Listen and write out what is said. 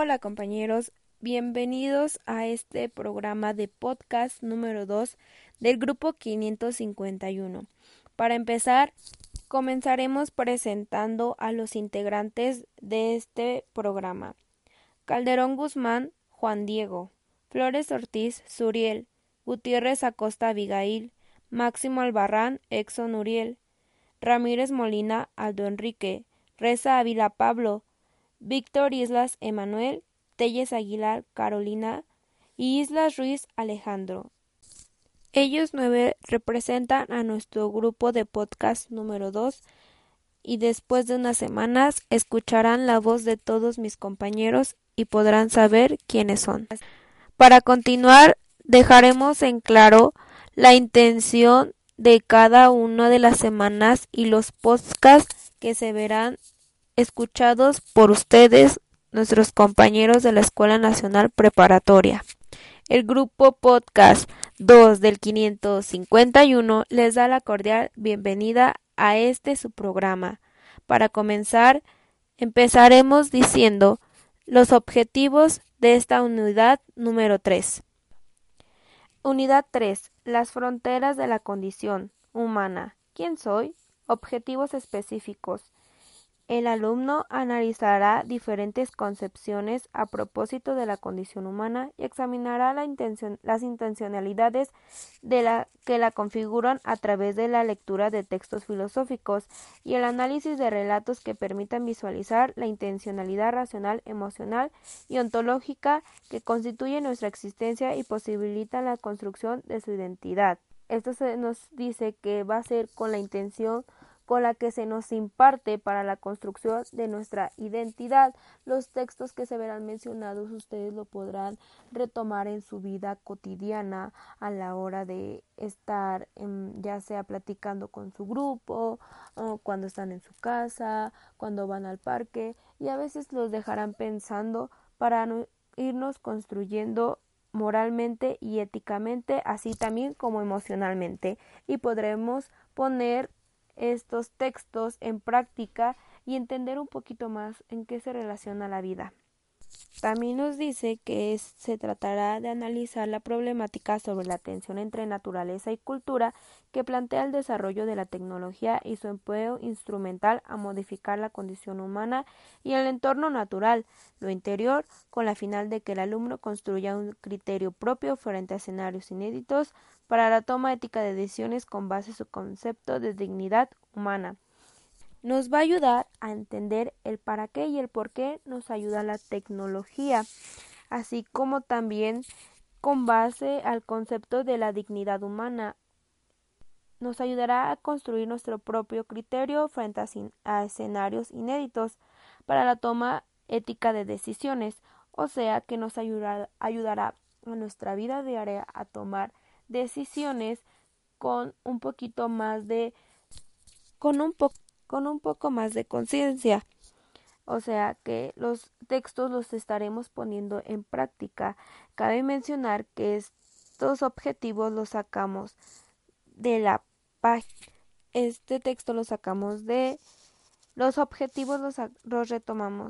Hola compañeros, bienvenidos a este programa de podcast número 2 del grupo 551. Para empezar, comenzaremos presentando a los integrantes de este programa. Calderón Guzmán, Juan Diego, Flores Ortiz, Suriel, Gutiérrez Acosta Abigail, Máximo Albarrán, Exxon Uriel, Ramírez Molina, Aldo Enrique, Reza Ávila Pablo, Víctor Islas Emanuel, Telles Aguilar Carolina y Islas Ruiz Alejandro. Ellos nueve representan a nuestro grupo de podcast número dos y después de unas semanas escucharán la voz de todos mis compañeros y podrán saber quiénes son. Para continuar, dejaremos en claro la intención de cada una de las semanas y los podcasts que se verán escuchados por ustedes, nuestros compañeros de la Escuela Nacional Preparatoria. El grupo Podcast 2 del 551 les da la cordial bienvenida a este su programa. Para comenzar, empezaremos diciendo los objetivos de esta unidad número 3. Unidad 3. Las fronteras de la condición humana. ¿Quién soy? Objetivos específicos. El alumno analizará diferentes concepciones a propósito de la condición humana y examinará las intencionalidades de la, que la configuran a través de la lectura de textos filosóficos y el análisis de relatos que permitan visualizar la intencionalidad racional, emocional y ontológica que constituye nuestra existencia y posibilitan la construcción de su identidad. Esto se nos dice que va a ser con la intención con la que se nos imparte para la construcción de nuestra identidad. Los textos que se verán mencionados ustedes lo podrán retomar en su vida cotidiana a la hora de estar ya sea platicando con su grupo, o cuando están en su casa, cuando van al parque y a veces los dejarán pensando para irnos construyendo moralmente y éticamente, así también como emocionalmente, y podremos poner estos textos en práctica y entender un poquito más en qué se relaciona la vida. También nos dice que se tratará de analizar la problemática sobre la tensión entre naturaleza y cultura que plantea el desarrollo de la tecnología y su empleo instrumental a modificar la condición humana y el entorno natural, lo interior, con la final de que el alumno construya un criterio propio frente a escenarios inéditos para la toma ética de decisiones con base en su concepto de dignidad humana nos va a ayudar a entender el para qué y el por qué nos ayuda la tecnología, así como también con base al concepto de la dignidad humana. Nos ayudará a construir nuestro propio criterio frente a, escenarios inéditos para la toma ética de decisiones, o sea que nos ayudará, ayudará a nuestra vida diaria a tomar decisiones con un poquito más de con un poco con un poco más de conciencia. O sea que los textos los estaremos poniendo en práctica. Cabe mencionar que estos objetivos los sacamos de la página. Este texto lo sacamos de los objetivos los, los retomamos